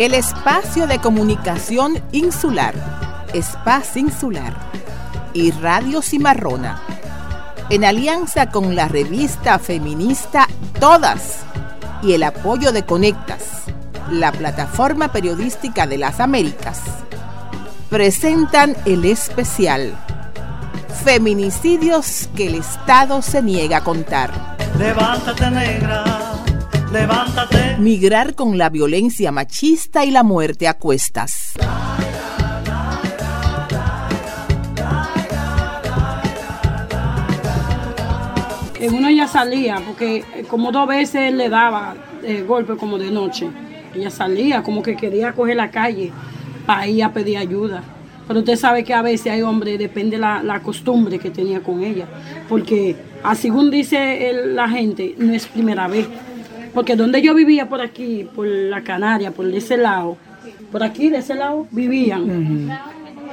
el espacio de comunicación insular, Espacio Insular. Y Radio Cimarrona, en alianza con la revista feminista Todas. Y el apoyo de Conectas, la plataforma periodística de las Américas, presentan el especial Feminicidios que el Estado se niega a contar. Levántate negra, levántate. Migrar con la violencia machista y la muerte a cuestas. uno ya salía, porque como dos veces le daba eh, golpe como de noche. Ella salía como que quería coger la calle para ir a pedir ayuda. Pero usted sabe que a veces hay hombres, depende la, la costumbre que tenía con ella. Porque, así según dice la gente, no es primera vez. Porque donde yo vivía por aquí, por la Canaria, por ese lado, por aquí de ese lado vivían.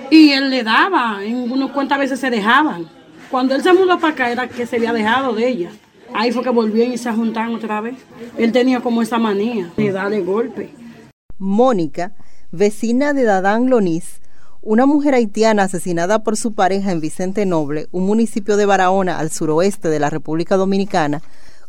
Y él le daba, en unos cuantas veces se dejaban. Cuando él se mudó para acá era que se había dejado de ella. Ahí fue que volvieron y se juntaron otra vez. Él tenía como esa manía de darle golpe. Mónica, vecina de Dadán Lonís, una mujer haitiana asesinada por su pareja en Vicente Noble, un municipio de Barahona al suroeste de la República Dominicana,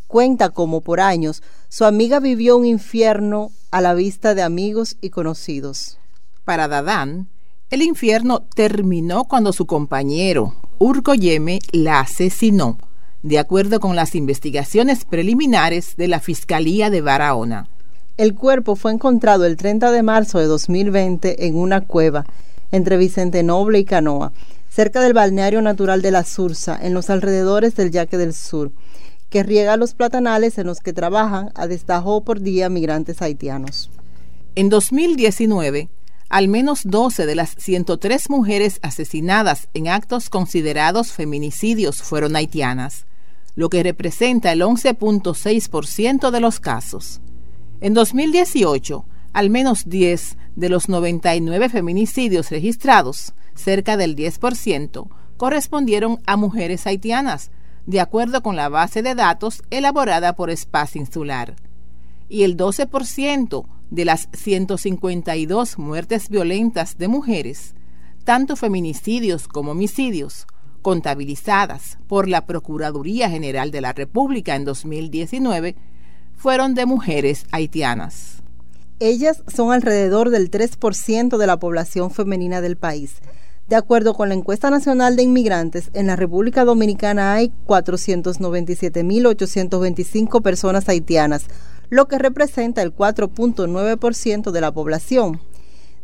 cuenta cómo por años su amiga vivió un infierno a la vista de amigos y conocidos. Para Dadán, el infierno terminó cuando su compañero, Urco Yeme, la asesinó, de acuerdo con las investigaciones preliminares de la Fiscalía de Barahona. El cuerpo fue encontrado el 30 de marzo de 2020 en una cueva entre Vicente Noble y Canoa, cerca del balneario natural de la Sursa, en los alrededores del Yaque del Sur, que riega los platanales en los que trabajan a destajo por día migrantes haitianos. En 2019, al menos 12 de las 103 mujeres asesinadas en actos considerados feminicidios fueron haitianas, lo que representa el 11.6% de los casos. En 2018, al menos 10 de los 99 feminicidios registrados, cerca del 10%, correspondieron a mujeres haitianas, de acuerdo con la base de datos elaborada por Espacio Insular. Y el 12% de las 152 muertes violentas de mujeres, tanto feminicidios como homicidios, contabilizadas por la Procuraduría General de la República en 2019, fueron de mujeres haitianas. Ellas son alrededor del 3% de la población femenina del país. De acuerdo con la encuesta nacional de inmigrantes, en la República Dominicana hay 497.825 personas haitianas, lo que representa el 4.9% de la población.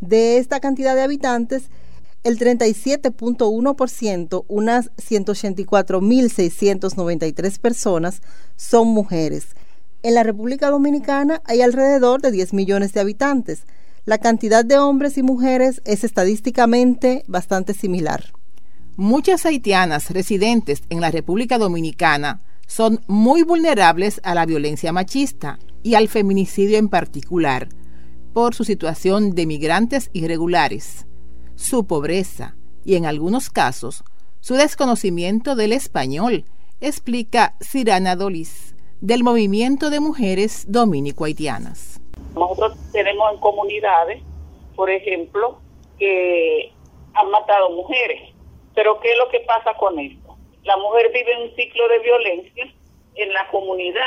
De esta cantidad de habitantes, el 37.1%, unas 184.693 personas, son mujeres. En la República Dominicana hay alrededor de 10 millones de habitantes. La cantidad de hombres y mujeres es estadísticamente bastante similar. Muchas haitianas residentes en la República Dominicana son muy vulnerables a la violencia machista y al feminicidio en particular, por su situación de migrantes irregulares, su pobreza y en algunos casos su desconocimiento del español, explica Cirana Dolis, del Movimiento de Mujeres Dominico-Haitianas. Nosotros tenemos en comunidades, por ejemplo, que han matado mujeres, pero ¿qué es lo que pasa con esto? La mujer vive un ciclo de violencia en la comunidad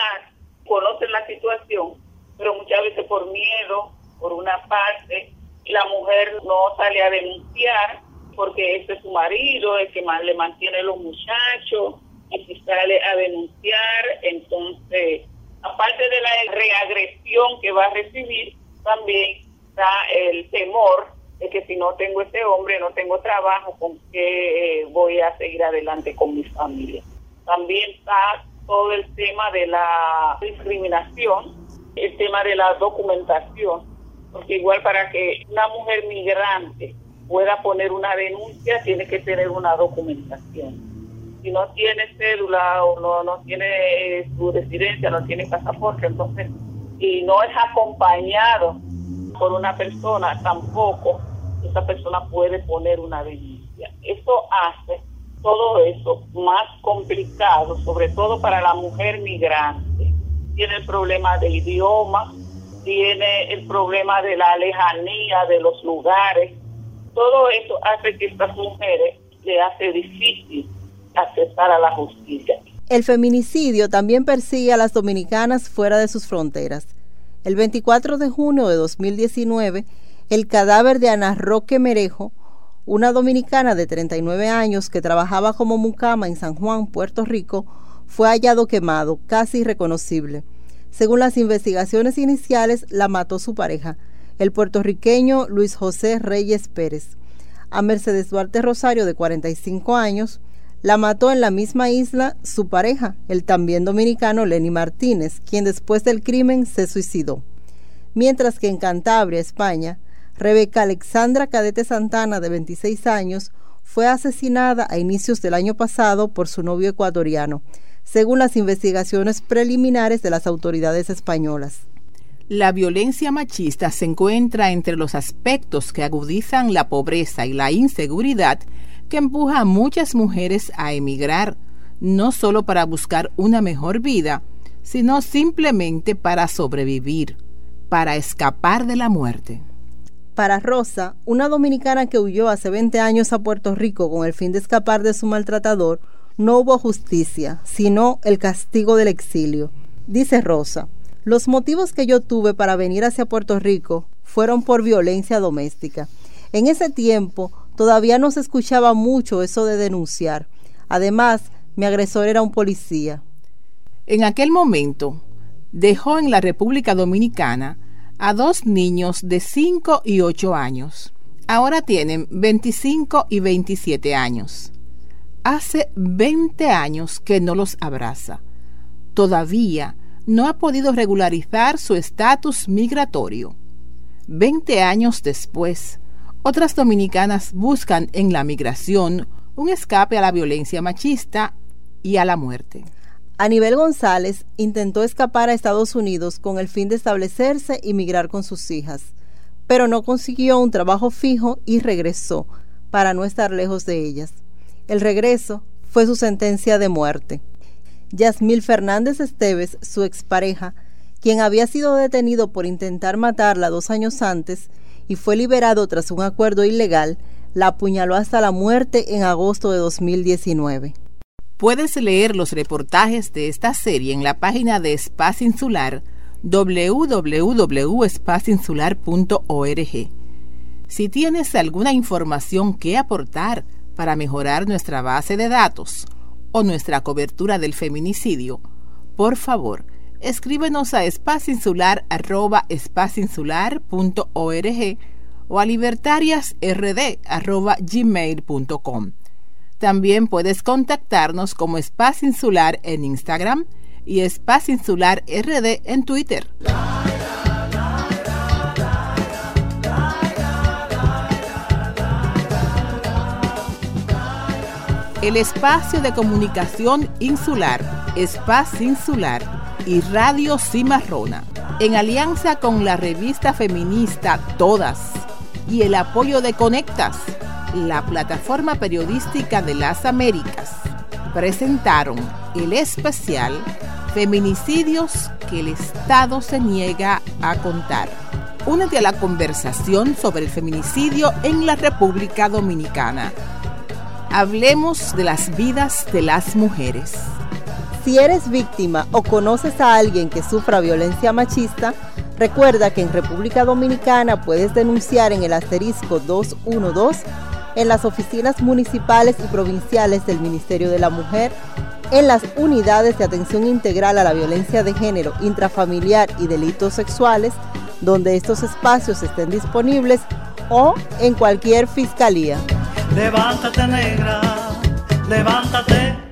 conocen la situación, pero muchas veces por miedo, por una parte, la mujer no sale a denunciar porque este es su marido, el que le mantiene los muchachos, y si sale a denunciar, entonces, aparte de la reagresión que va a recibir, también está el temor de que si no tengo ese hombre, no tengo trabajo, ¿con qué voy a seguir adelante con mi familia? También está todo el tema de la discriminación, el tema de la documentación, porque igual para que una mujer migrante pueda poner una denuncia tiene que tener una documentación. Si no tiene cédula o no, no tiene su residencia, no tiene pasaporte, entonces, y no es acompañado por una persona, tampoco esa persona puede poner una denuncia. Eso hace todo eso más complicado, sobre todo para la mujer migrante. Tiene el problema del idioma, tiene el problema de la lejanía de los lugares. Todo eso hace que estas mujeres le hace difícil accesar la justicia. El feminicidio también persigue a las dominicanas fuera de sus fronteras. El 24 de junio de 2019, el cadáver de Ana Roque Merejo, una dominicana de 39 años que trabajaba como mucama en San Juan, Puerto Rico, fue hallado quemado, casi irreconocible. Según las investigaciones iniciales, la mató su pareja, el puertorriqueño Luis José Reyes Pérez. A Mercedes Duarte Rosario, de 45 años, la mató en la misma isla su pareja, el también dominicano Lenny Martínez, quien después del crimen se suicidó. Mientras que en Cantabria, España, Rebeca Alexandra Cadete Santana, de 26 años, fue asesinada a inicios del año pasado por su novio ecuatoriano, según las investigaciones preliminares de las autoridades españolas. La violencia machista se encuentra entre los aspectos que agudizan la pobreza y la inseguridad que empuja a muchas mujeres a emigrar, no solo para buscar una mejor vida, sino simplemente para sobrevivir, para escapar de la muerte. Para Rosa, una dominicana que huyó hace 20 años a Puerto Rico con el fin de escapar de su maltratador, no hubo justicia, sino el castigo del exilio. Dice Rosa, los motivos que yo tuve para venir hacia Puerto Rico fueron por violencia doméstica. En ese tiempo todavía no se escuchaba mucho eso de denunciar. Además, mi agresor era un policía. En aquel momento, dejó en la República Dominicana a dos niños de 5 y 8 años. Ahora tienen 25 y 27 años. Hace 20 años que no los abraza. Todavía no ha podido regularizar su estatus migratorio. 20 años después, otras dominicanas buscan en la migración un escape a la violencia machista y a la muerte. Anibel González intentó escapar a Estados Unidos con el fin de establecerse y migrar con sus hijas, pero no consiguió un trabajo fijo y regresó para no estar lejos de ellas. El regreso fue su sentencia de muerte. Yasmil Fernández Esteves, su expareja, quien había sido detenido por intentar matarla dos años antes y fue liberado tras un acuerdo ilegal, la apuñaló hasta la muerte en agosto de 2019. Puedes leer los reportajes de esta serie en la página de Espacio Insular www.espacioinsular.org. Si tienes alguna información que aportar, para mejorar nuestra base de datos o nuestra cobertura del feminicidio, por favor, escríbenos a espacioinsular.org o a libertariasrd.gmail.com. También puedes contactarnos como Espacio Insular en Instagram y Espacio Insular en Twitter. el espacio de comunicación insular, Espacio Insular y Radio Cimarrona, en alianza con la revista feminista Todas y el apoyo de Conectas, la plataforma periodística de las Américas, presentaron el especial Feminicidios que el Estado se niega a contar. Únete a la conversación sobre el feminicidio en la República Dominicana Hablemos de las vidas de las mujeres. Si eres víctima o conoces a alguien que sufra violencia machista, recuerda que en República Dominicana puedes denunciar en el asterisco 212 en las oficinas municipales y provinciales del Ministerio de la Mujer, en las unidades de atención integral a la violencia de género, intrafamiliar y delitos sexuales, donde estos espacios estén disponibles, o en cualquier fiscalía. Levántate negra, levántate